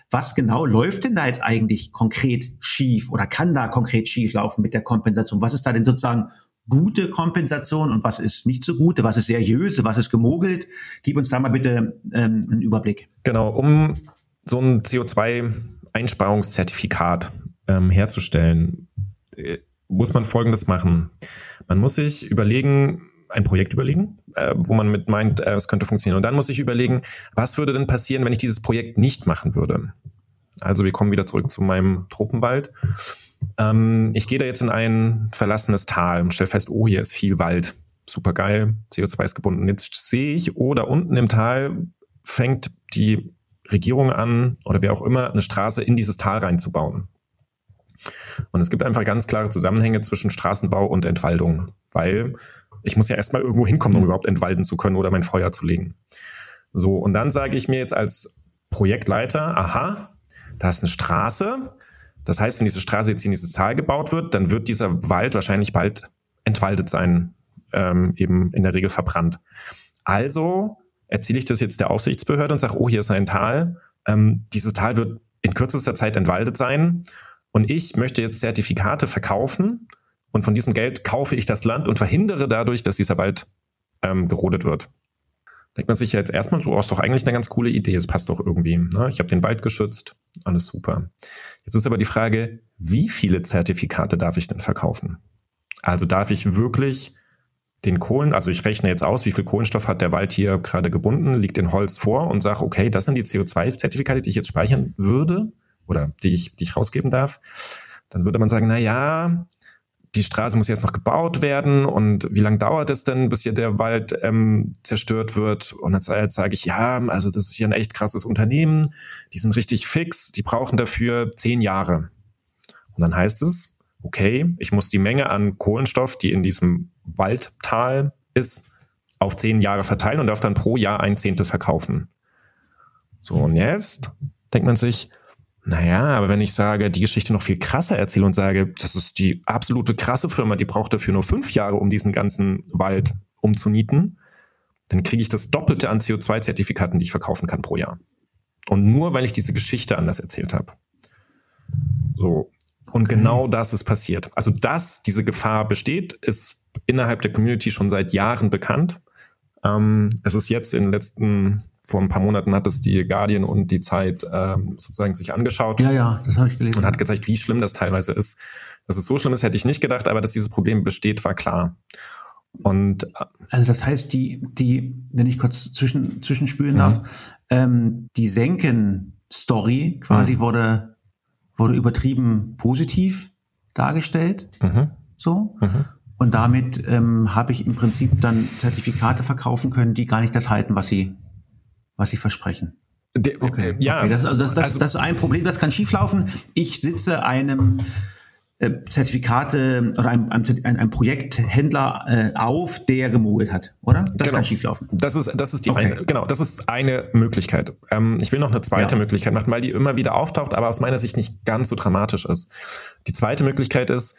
Was genau läuft denn da jetzt eigentlich konkret schief oder kann da konkret schief laufen mit der Kompensation? Was ist da denn sozusagen gute Kompensation und was ist nicht so gute, was ist seriöse, was ist gemogelt? Gib uns da mal bitte ähm, einen Überblick. Genau, um so ein CO2-Einsparungszertifikat ähm, herzustellen, äh, muss man Folgendes machen. Man muss sich überlegen, ein Projekt überlegen, äh, wo man mit meint, äh, es könnte funktionieren. Und dann muss ich überlegen, was würde denn passieren, wenn ich dieses Projekt nicht machen würde? Also wir kommen wieder zurück zu meinem Tropenwald. Ähm, ich gehe da jetzt in ein verlassenes Tal und stelle fest, oh, hier ist viel Wald. Super geil, CO2 ist gebunden. Jetzt sehe ich, oh, da unten im Tal fängt die Regierung an oder wer auch immer, eine Straße in dieses Tal reinzubauen. Und es gibt einfach ganz klare Zusammenhänge zwischen Straßenbau und Entwaldung, weil ich muss ja erstmal irgendwo hinkommen, um überhaupt entwalden zu können oder mein Feuer zu legen. So, und dann sage ich mir jetzt als Projektleiter, aha, da ist eine Straße. Das heißt, wenn diese Straße jetzt in dieses Tal gebaut wird, dann wird dieser Wald wahrscheinlich bald entwaldet sein, ähm, eben in der Regel verbrannt. Also erzähle ich das jetzt der Aufsichtsbehörde und sage, oh, hier ist ein Tal. Ähm, dieses Tal wird in kürzester Zeit entwaldet sein. Und ich möchte jetzt Zertifikate verkaufen und von diesem Geld kaufe ich das Land und verhindere dadurch, dass dieser Wald ähm, gerodet wird. Denkt man sich ja jetzt erstmal so, oh, ist doch eigentlich eine ganz coole Idee, es passt doch irgendwie. Ne? Ich habe den Wald geschützt, alles super. Jetzt ist aber die Frage, wie viele Zertifikate darf ich denn verkaufen? Also darf ich wirklich den Kohlen, also ich rechne jetzt aus, wie viel Kohlenstoff hat der Wald hier gerade gebunden, liegt in Holz vor und sage, okay, das sind die CO2-Zertifikate, die ich jetzt speichern würde oder die ich, die ich rausgeben darf. Dann würde man sagen, na ja, die Straße muss jetzt noch gebaut werden und wie lange dauert es denn, bis hier der Wald ähm, zerstört wird? Und dann sage ich, ja, also das ist hier ein echt krasses Unternehmen, die sind richtig fix, die brauchen dafür zehn Jahre. Und dann heißt es, okay, ich muss die Menge an Kohlenstoff, die in diesem Waldtal ist, auf zehn Jahre verteilen und darf dann pro Jahr ein Zehntel verkaufen. So, und jetzt denkt man sich, Naja, aber wenn ich sage, die Geschichte noch viel krasser erzähle und sage, das ist die absolute krasse Firma, die braucht dafür nur fünf Jahre, um diesen ganzen Wald umzunieten, dann kriege ich das Doppelte an CO2-Zertifikaten, die ich verkaufen kann pro Jahr. Und nur weil ich diese Geschichte anders erzählt habe. So. Und genau das ist passiert. Also, dass diese Gefahr besteht, ist innerhalb der Community schon seit Jahren bekannt. Ähm, es ist jetzt in den letzten, vor ein paar Monaten hat es die Guardian und die Zeit ähm, sozusagen sich angeschaut. Ja, ja, das habe ich gelesen. Und hat gezeigt, wie schlimm das teilweise ist. Dass es so schlimm ist, hätte ich nicht gedacht, aber dass dieses Problem besteht, war klar. Und äh, also das heißt, die, die, wenn ich kurz zwischen, zwischenspülen mhm. darf, ähm, die Senken-Story quasi mhm. wurde, wurde übertrieben positiv dargestellt. Mhm. So. Mhm. Und damit ähm, habe ich im Prinzip dann Zertifikate verkaufen können, die gar nicht das halten, was sie, was sie versprechen. Okay, ja, okay. Das, also das, das, also, das ist ein Problem, das kann schieflaufen. Ich sitze einem Zertifikate oder einem, einem, einem Projekthändler äh, auf, der gemogelt hat, oder? Das genau. kann schieflaufen. Das ist, das ist die okay. eine, genau, das ist eine Möglichkeit. Ähm, ich will noch eine zweite ja. Möglichkeit machen, weil die immer wieder auftaucht, aber aus meiner Sicht nicht ganz so dramatisch ist. Die zweite Möglichkeit ist,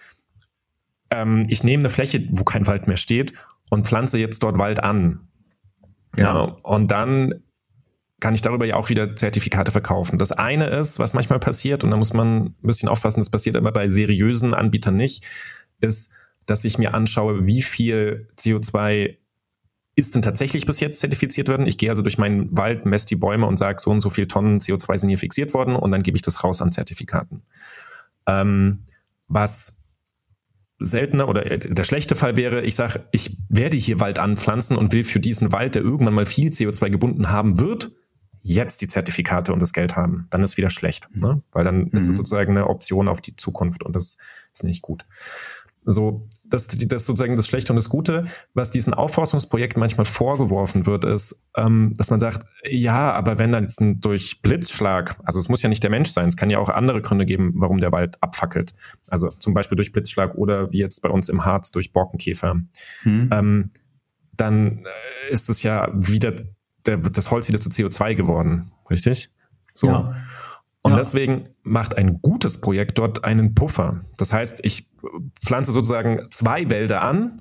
ähm, ich nehme eine Fläche, wo kein Wald mehr steht und pflanze jetzt dort Wald an. Ja. ja. Und dann kann ich darüber ja auch wieder Zertifikate verkaufen. Das eine ist, was manchmal passiert, und da muss man ein bisschen aufpassen, das passiert aber bei seriösen Anbietern nicht, ist, dass ich mir anschaue, wie viel CO2 ist denn tatsächlich bis jetzt zertifiziert worden. Ich gehe also durch meinen Wald, messe die Bäume und sage, so und so viel Tonnen CO2 sind hier fixiert worden und dann gebe ich das raus an Zertifikaten. Ähm, was seltener oder der schlechte Fall wäre, ich sage, ich werde hier Wald anpflanzen und will für diesen Wald, der irgendwann mal viel CO2 gebunden haben wird, jetzt die Zertifikate und das Geld haben, dann ist wieder schlecht, ne? weil dann mhm. ist es mhm. sozusagen eine Option auf die Zukunft und das ist nicht gut. So, das, das sozusagen das Schlechte und das Gute, was diesen Aufforstungsprojekten manchmal vorgeworfen wird, ist, ähm, dass man sagt, ja, aber wenn dann jetzt ein, durch Blitzschlag, also es muss ja nicht der Mensch sein, es kann ja auch andere Gründe geben, warum der Wald abfackelt. Also zum Beispiel durch Blitzschlag oder wie jetzt bei uns im Harz durch Borkenkäfer. Mhm. Ähm, dann äh, ist es ja wieder der, das Holz wieder zu CO2 geworden, richtig? So. Ja. Und ja. deswegen macht ein gutes Projekt dort einen Puffer. Das heißt, ich pflanze sozusagen zwei Wälder an,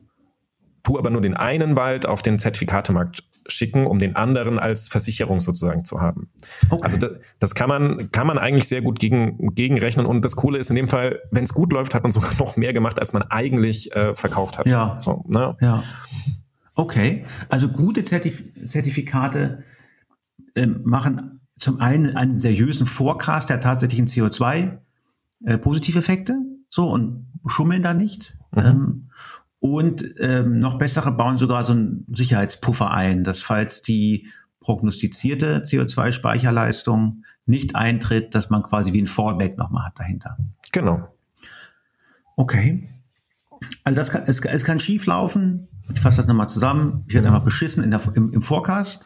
tue aber nur den einen Wald auf den Zertifikatemarkt schicken, um den anderen als Versicherung sozusagen zu haben. Okay. Also das, das, kann man kann man eigentlich sehr gut gegen gegenrechnen und das Coole ist in dem Fall, wenn es gut läuft, hat man sogar noch mehr gemacht, als man eigentlich äh, verkauft hat. Ja. So, ne? Ja. Okay, also gute Zertif Zertifikate äh, machen zum einen einen seriösen Forecast der tatsächlichen CO2-Positiveffekte, äh, so und schummeln da nicht. Mhm. Ähm, und ähm, noch bessere bauen sogar so einen Sicherheitspuffer ein, dass falls die prognostizierte CO2-Speicherleistung nicht eintritt, dass man quasi wie ein Fallback nochmal hat dahinter. Genau. Okay. Also das kann, es, es kann schief laufen. Ich fasse das nochmal zusammen. Ich werde einfach beschissen in der, im, im Forecast.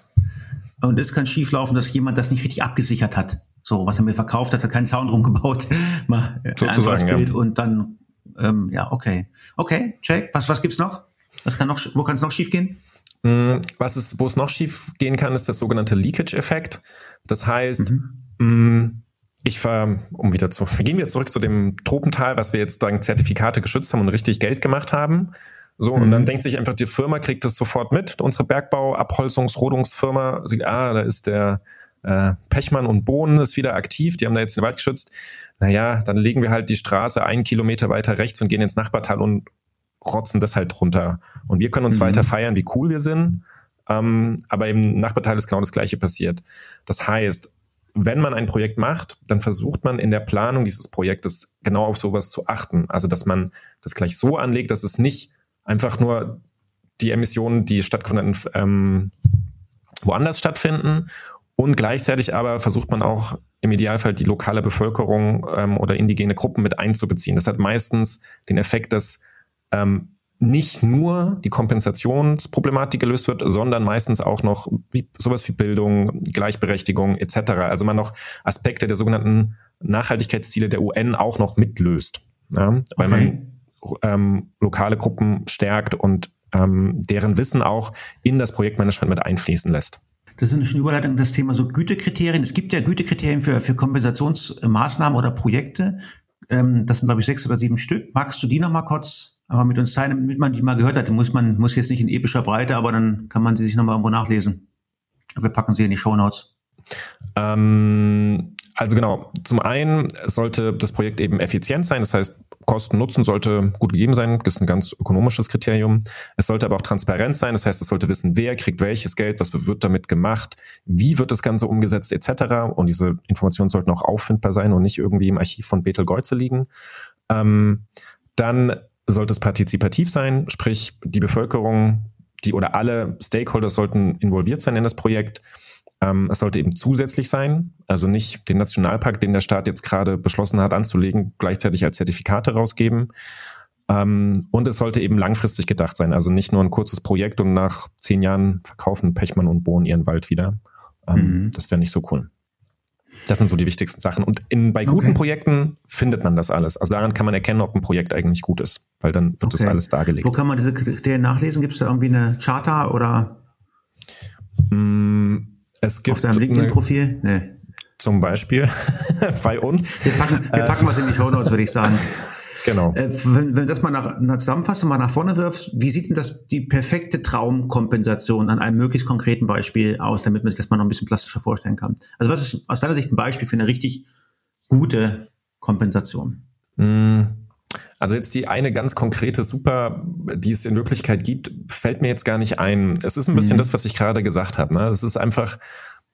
Und es kann schief laufen, dass jemand das nicht richtig abgesichert hat. So, was er mir verkauft hat, hat keinen Sound rumgebaut. *laughs* Mal Sozusagen, Bild ja. und dann, ähm, ja, okay. Okay, check. Was, was gibt's noch? Was kann noch, wo kann es noch schief gehen? Mm, was ist, wo es noch schief gehen kann, ist das sogenannte Leakage-Effekt. Das heißt, mhm. Ich war, um wieder zu, wir gehen wieder zurück zu dem Tropental, was wir jetzt dank Zertifikate geschützt haben und richtig Geld gemacht haben. So, mhm. und dann mhm. denkt sich einfach, die Firma kriegt das sofort mit. Unsere Bergbau-, Abholzungs-, Rodungsfirma sieht, ah, da ist der äh, Pechmann und Bohnen ist wieder aktiv, die haben da jetzt den Wald geschützt. Naja, dann legen wir halt die Straße einen Kilometer weiter rechts und gehen ins Nachbartal und rotzen das halt runter. Und wir können uns mhm. weiter feiern, wie cool wir sind. Ähm, aber im Nachbartal ist genau das Gleiche passiert. Das heißt, wenn man ein Projekt macht, dann versucht man in der Planung dieses Projektes genau auf sowas zu achten. Also, dass man das gleich so anlegt, dass es nicht einfach nur die Emissionen, die stattgefunden ähm, woanders stattfinden. Und gleichzeitig aber versucht man auch im Idealfall die lokale Bevölkerung ähm, oder indigene Gruppen mit einzubeziehen. Das hat meistens den Effekt, dass ähm, nicht nur die Kompensationsproblematik gelöst wird, sondern meistens auch noch wie, sowas wie Bildung, Gleichberechtigung etc. Also man noch Aspekte der sogenannten Nachhaltigkeitsziele der UN auch noch mitlöst. Ja, weil okay. man ähm, lokale Gruppen stärkt und ähm, deren Wissen auch in das Projektmanagement mit einfließen lässt. Das ist eine schöne Überleitung das Thema so Gütekriterien. Es gibt ja Gütekriterien für, für Kompensationsmaßnahmen oder Projekte. Ähm, das sind, glaube ich, sechs oder sieben Stück. Magst du die noch mal kurz aber mit uns teilen, damit man die mal gehört hat? Muss man, muss jetzt nicht in epischer Breite, aber dann kann man sie sich noch mal irgendwo nachlesen. Wir packen sie in die Show Notes. Ähm, also genau, zum einen sollte das Projekt eben effizient sein, das heißt, Kosten-Nutzen sollte gut gegeben sein, das ist ein ganz ökonomisches Kriterium. Es sollte aber auch transparent sein, das heißt, es sollte wissen, wer kriegt welches Geld, was wird damit gemacht, wie wird das Ganze umgesetzt etc. Und diese Informationen sollten auch auffindbar sein und nicht irgendwie im Archiv von Bethel Geuze liegen. Ähm, dann sollte es partizipativ sein, sprich die Bevölkerung, die oder alle Stakeholders sollten involviert sein in das Projekt. Ähm, es sollte eben zusätzlich sein, also nicht den Nationalpark, den der Staat jetzt gerade beschlossen hat anzulegen, gleichzeitig als Zertifikate rausgeben. Ähm, und es sollte eben langfristig gedacht sein, also nicht nur ein kurzes Projekt und nach zehn Jahren verkaufen Pechmann und Bohn ihren Wald wieder. Ähm, mhm. Das wäre nicht so cool. Das sind so die wichtigsten Sachen. Und in, bei guten okay. Projekten findet man das alles. Also daran kann man erkennen, ob ein Projekt eigentlich gut ist, weil dann wird okay. das alles dargelegt. Wo kann man diese Kriterien nachlesen? Gibt es da irgendwie eine Charta oder? Mm, es gibt Auf deinem LinkedIn-Profil? Nee. Zum Beispiel *laughs* bei uns. Wir packen, wir packen was in die Show Notes, würde ich sagen. Genau. Äh, wenn, wenn das mal nach einer Zusammenfassung mal nach vorne wirfst, wie sieht denn das die perfekte Traumkompensation an einem möglichst konkreten Beispiel aus, damit man sich das mal noch ein bisschen plastischer vorstellen kann? Also was ist aus deiner Sicht ein Beispiel für eine richtig gute Kompensation? Mm. Also jetzt die eine ganz konkrete Super, die es in Wirklichkeit gibt, fällt mir jetzt gar nicht ein. Es ist ein bisschen mhm. das, was ich gerade gesagt habe. Ne? Es ist einfach,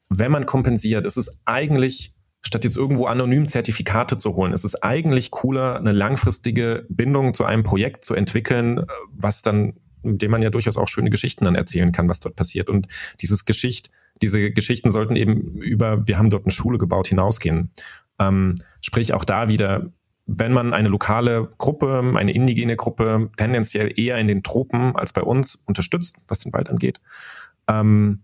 wenn man kompensiert, es ist eigentlich statt jetzt irgendwo anonym Zertifikate zu holen, ist es eigentlich cooler, eine langfristige Bindung zu einem Projekt zu entwickeln, äh, was dann, mit dem man ja durchaus auch schöne Geschichten dann erzählen kann, was dort passiert. Und dieses Geschicht, diese Geschichten sollten eben über, wir haben dort eine Schule gebaut, hinausgehen. Ähm, sprich auch da wieder, wenn man eine lokale Gruppe, eine indigene Gruppe, tendenziell eher in den Tropen als bei uns unterstützt, was den Wald angeht, ähm,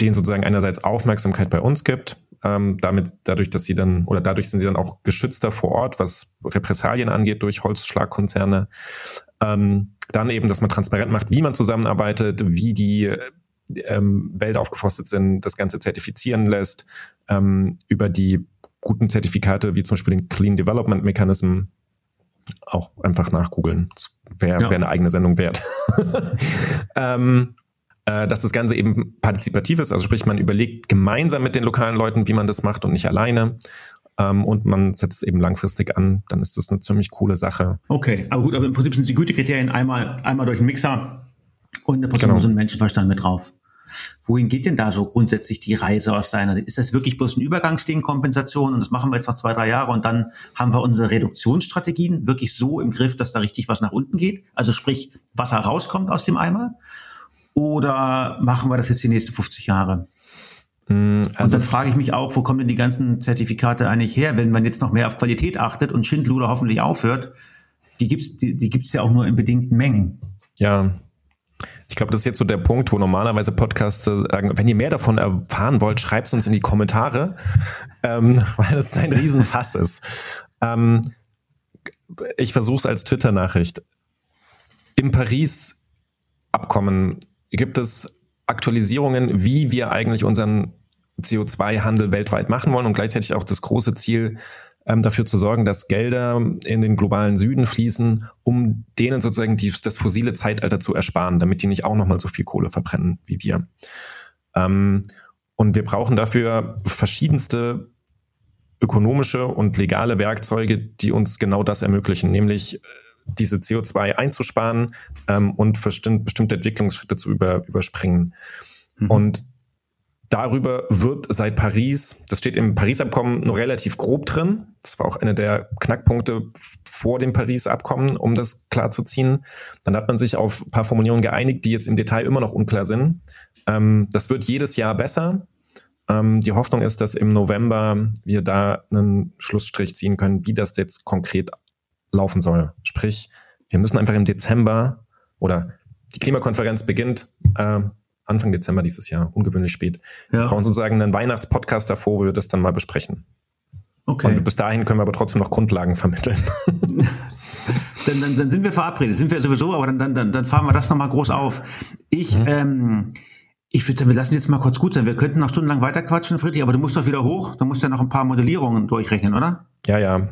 denen sozusagen einerseits Aufmerksamkeit bei uns gibt, ähm, damit, dadurch, dass sie dann, oder dadurch sind sie dann auch geschützter vor Ort, was Repressalien angeht durch Holzschlagkonzerne. Ähm, dann eben, dass man transparent macht, wie man zusammenarbeitet, wie die ähm, Wälder aufgeforstet sind, das Ganze zertifizieren lässt, ähm, über die guten Zertifikate, wie zum Beispiel den Clean Development Mechanism, auch einfach nachgoogeln. Wäre ja. wär eine eigene Sendung wert. *laughs* ähm, äh, dass das Ganze eben partizipativ ist, also sprich, man überlegt gemeinsam mit den lokalen Leuten, wie man das macht und nicht alleine. Ähm, und man setzt es eben langfristig an, dann ist das eine ziemlich coole Sache. Okay, aber gut, aber im Prinzip sind die Gütekriterien einmal, einmal durch den Mixer und im Prinzip genau. so ein Menschenverstand mit drauf. Wohin geht denn da so grundsätzlich die Reise aus deiner Sicht? Ist das wirklich bloß ein Übergangsding, Kompensation und das machen wir jetzt noch zwei, drei Jahre und dann haben wir unsere Reduktionsstrategien wirklich so im Griff, dass da richtig was nach unten geht? Also sprich, Wasser rauskommt aus dem Eimer? Oder machen wir das jetzt die nächsten 50 Jahre? Also und dann frage ich mich auch, wo kommen denn die ganzen Zertifikate eigentlich her, wenn man jetzt noch mehr auf Qualität achtet und Schindluder hoffentlich aufhört? Die gibt's, die, die gibt's ja auch nur in bedingten Mengen. Ja, ich glaube, das ist jetzt so der Punkt, wo normalerweise Podcaster sagen, wenn ihr mehr davon erfahren wollt, schreibt es uns in die Kommentare, ähm, *laughs* weil es ein Riesenfass ist. Ähm, ich versuche es als Twitter-Nachricht. Im Paris-Abkommen gibt es Aktualisierungen, wie wir eigentlich unseren CO2-Handel weltweit machen wollen und gleichzeitig auch das große Ziel, ähm, dafür zu sorgen, dass Gelder in den globalen Süden fließen, um denen sozusagen die, das fossile Zeitalter zu ersparen, damit die nicht auch nochmal so viel Kohle verbrennen wie wir. Ähm, und wir brauchen dafür verschiedenste ökonomische und legale Werkzeuge, die uns genau das ermöglichen, nämlich diese CO2 einzusparen ähm, und bestimmte Entwicklungsschritte zu über, überspringen. Mhm. Und darüber wird seit Paris, das steht im Paris-Abkommen nur relativ grob drin. Das war auch einer der Knackpunkte vor dem Paris-Abkommen, um das klarzuziehen. Dann hat man sich auf ein paar Formulierungen geeinigt, die jetzt im Detail immer noch unklar sind. Ähm, das wird jedes Jahr besser. Ähm, die Hoffnung ist, dass im November wir da einen Schlussstrich ziehen können, wie das jetzt konkret laufen soll. Sprich, wir müssen einfach im Dezember oder die Klimakonferenz beginnt äh, Anfang Dezember dieses Jahr, ungewöhnlich spät. Ja. Wir brauchen sozusagen einen Weihnachtspodcast davor, wo wir das dann mal besprechen. Okay. Und bis dahin können wir aber trotzdem noch Grundlagen vermitteln. *laughs* dann, dann, dann, sind wir verabredet, sind wir sowieso, aber dann, dann, dann fahren wir das nochmal groß auf. Ich, mhm. ähm, Ich würde sagen, wir lassen jetzt mal kurz gut sein. Wir könnten noch stundenlang weiterquatschen, Friedrich, aber du musst doch wieder hoch. Du musst ja noch ein paar Modellierungen durchrechnen, oder? Ja, ja.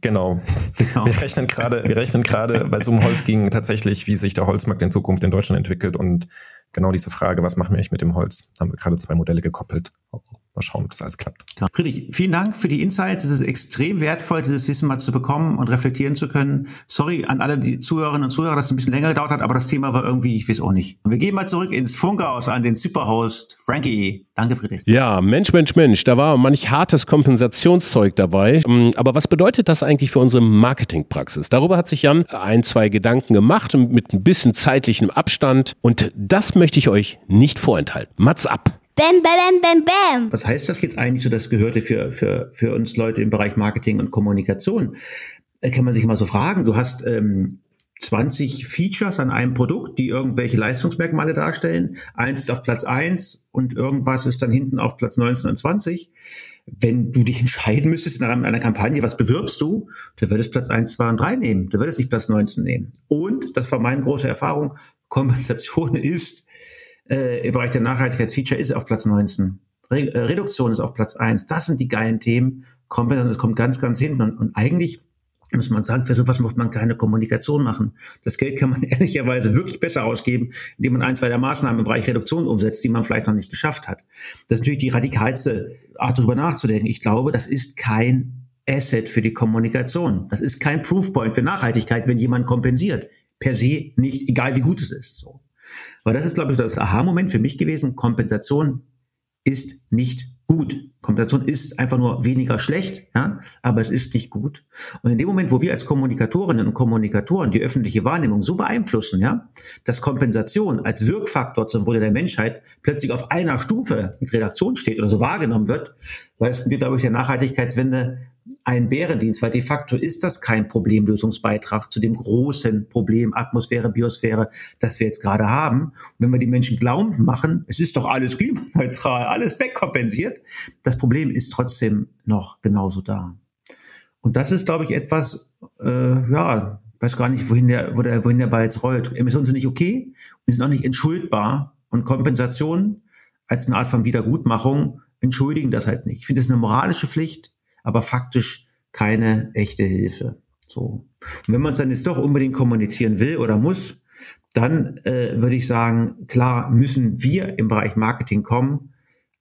Genau. genau. Wir rechnen gerade, wir rechnen gerade, weil es um Holz ging, tatsächlich, wie sich der Holzmarkt in Zukunft in Deutschland entwickelt und genau diese Frage, was machen wir eigentlich mit dem Holz? Haben wir gerade zwei Modelle gekoppelt. Mal schauen, ob das alles klappt. Friedrich, vielen Dank für die Insights. Es ist extrem wertvoll, dieses Wissen mal zu bekommen und reflektieren zu können. Sorry an alle die Zuhörerinnen und Zuhörer, dass es ein bisschen länger gedauert hat, aber das Thema war irgendwie, ich weiß auch nicht. Und wir gehen mal zurück ins Funkhaus an den Superhost Frankie. Danke, Friedrich. Ja, Mensch, Mensch, Mensch, da war manch hartes Kompensationszeug dabei. Ähm, aber was bedeutet das eigentlich für unsere Marketingpraxis? Darüber hat sich Jan ein, zwei Gedanken gemacht mit ein bisschen zeitlichem Abstand. Und das möchte ich euch nicht vorenthalten. Mats ab. Bam, bam, bam, bam. Was heißt das jetzt eigentlich so, das gehörte für, für, für uns Leute im Bereich Marketing und Kommunikation? Da kann man sich mal so fragen. Du hast ähm, 20 Features an einem Produkt, die irgendwelche Leistungsmerkmale darstellen. Eins ist auf Platz eins und irgendwas ist dann hinten auf Platz 19 und 20. Wenn du dich entscheiden müsstest in einer, Kampagne, was bewirbst du, dann würdest Platz eins, zwei und drei nehmen. Du würdest nicht Platz 19 nehmen. Und, das war meine große Erfahrung, Kompensation *laughs* ist äh, im Bereich der Nachhaltigkeitsfeature ist auf Platz 19. Re äh, Reduktion ist auf Platz 1. Das sind die geilen Themen. Kompensation, das kommt ganz, ganz hinten. Und, und eigentlich muss man sagen, für sowas muss man keine Kommunikation machen. Das Geld kann man *laughs* ehrlicherweise wirklich besser ausgeben, indem man ein, zwei der Maßnahmen im Bereich Reduktion umsetzt, die man vielleicht noch nicht geschafft hat. Das ist natürlich die radikalste Art, darüber nachzudenken. Ich glaube, das ist kein Asset für die Kommunikation. Das ist kein Proofpoint für Nachhaltigkeit, wenn jemand kompensiert. Per se nicht, egal wie gut es ist. So. Aber das ist, glaube ich, das Aha-Moment für mich gewesen. Kompensation ist nicht gut. Kompensation ist einfach nur weniger schlecht, ja, aber es ist nicht gut. Und in dem Moment, wo wir als Kommunikatorinnen und Kommunikatoren die öffentliche Wahrnehmung so beeinflussen, ja, dass Kompensation als Wirkfaktor zum Wohle der Menschheit plötzlich auf einer Stufe mit Redaktion steht oder so wahrgenommen wird, leisten wir, ich, der Nachhaltigkeitswende einen Bärendienst, weil de facto ist das kein Problemlösungsbeitrag zu dem großen Problem Atmosphäre, Biosphäre, das wir jetzt gerade haben. Und wenn wir die Menschen glauben machen, es ist doch alles klimaneutral, alles wegkompensiert, das Problem ist trotzdem noch genauso da. Und das ist, glaube ich, etwas, äh, ja, weiß gar nicht, wohin der, wo der, wohin der Ball jetzt rollt. Emissionen sind nicht okay und sind auch nicht entschuldbar. Und Kompensation als eine Art von Wiedergutmachung entschuldigen das halt nicht. Ich finde, es eine moralische Pflicht, aber faktisch keine echte Hilfe. So. Und wenn man es dann jetzt doch unbedingt kommunizieren will oder muss, dann äh, würde ich sagen, klar müssen wir im Bereich Marketing kommen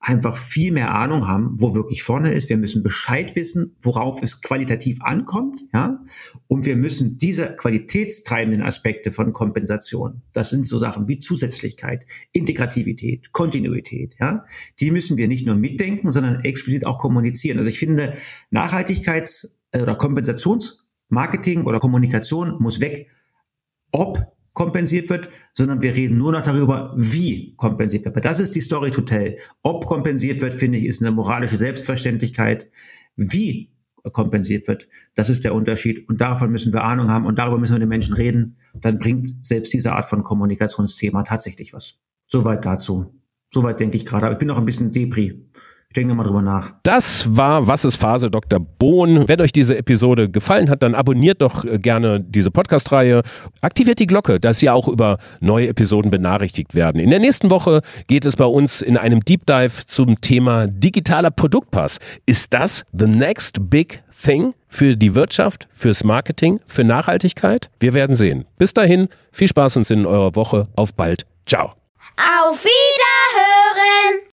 einfach viel mehr Ahnung haben, wo wirklich vorne ist. Wir müssen Bescheid wissen, worauf es qualitativ ankommt, ja. Und wir müssen diese qualitätstreibenden Aspekte von Kompensation, das sind so Sachen wie Zusätzlichkeit, Integrativität, Kontinuität, ja. Die müssen wir nicht nur mitdenken, sondern explizit auch kommunizieren. Also ich finde, Nachhaltigkeits- oder Kompensationsmarketing oder Kommunikation muss weg. Ob kompensiert wird, sondern wir reden nur noch darüber, wie kompensiert wird. Das ist die Story to tell. Ob kompensiert wird, finde ich, ist eine moralische Selbstverständlichkeit. Wie kompensiert wird, das ist der Unterschied. Und davon müssen wir Ahnung haben und darüber müssen wir den Menschen reden. Dann bringt selbst diese Art von Kommunikationsthema tatsächlich was. Soweit dazu. Soweit denke ich gerade. Aber ich bin noch ein bisschen Depri. Ich denke mal drüber nach. Das war Was ist Phase Dr. Bohn. Wenn euch diese Episode gefallen hat, dann abonniert doch äh, gerne diese Podcast-Reihe. Aktiviert die Glocke, dass ihr auch über neue Episoden benachrichtigt werden. In der nächsten Woche geht es bei uns in einem Deep Dive zum Thema digitaler Produktpass. Ist das the next big thing für die Wirtschaft, fürs Marketing, für Nachhaltigkeit? Wir werden sehen. Bis dahin, viel Spaß uns in eurer Woche. Auf bald. Ciao. Auf Wiederhören!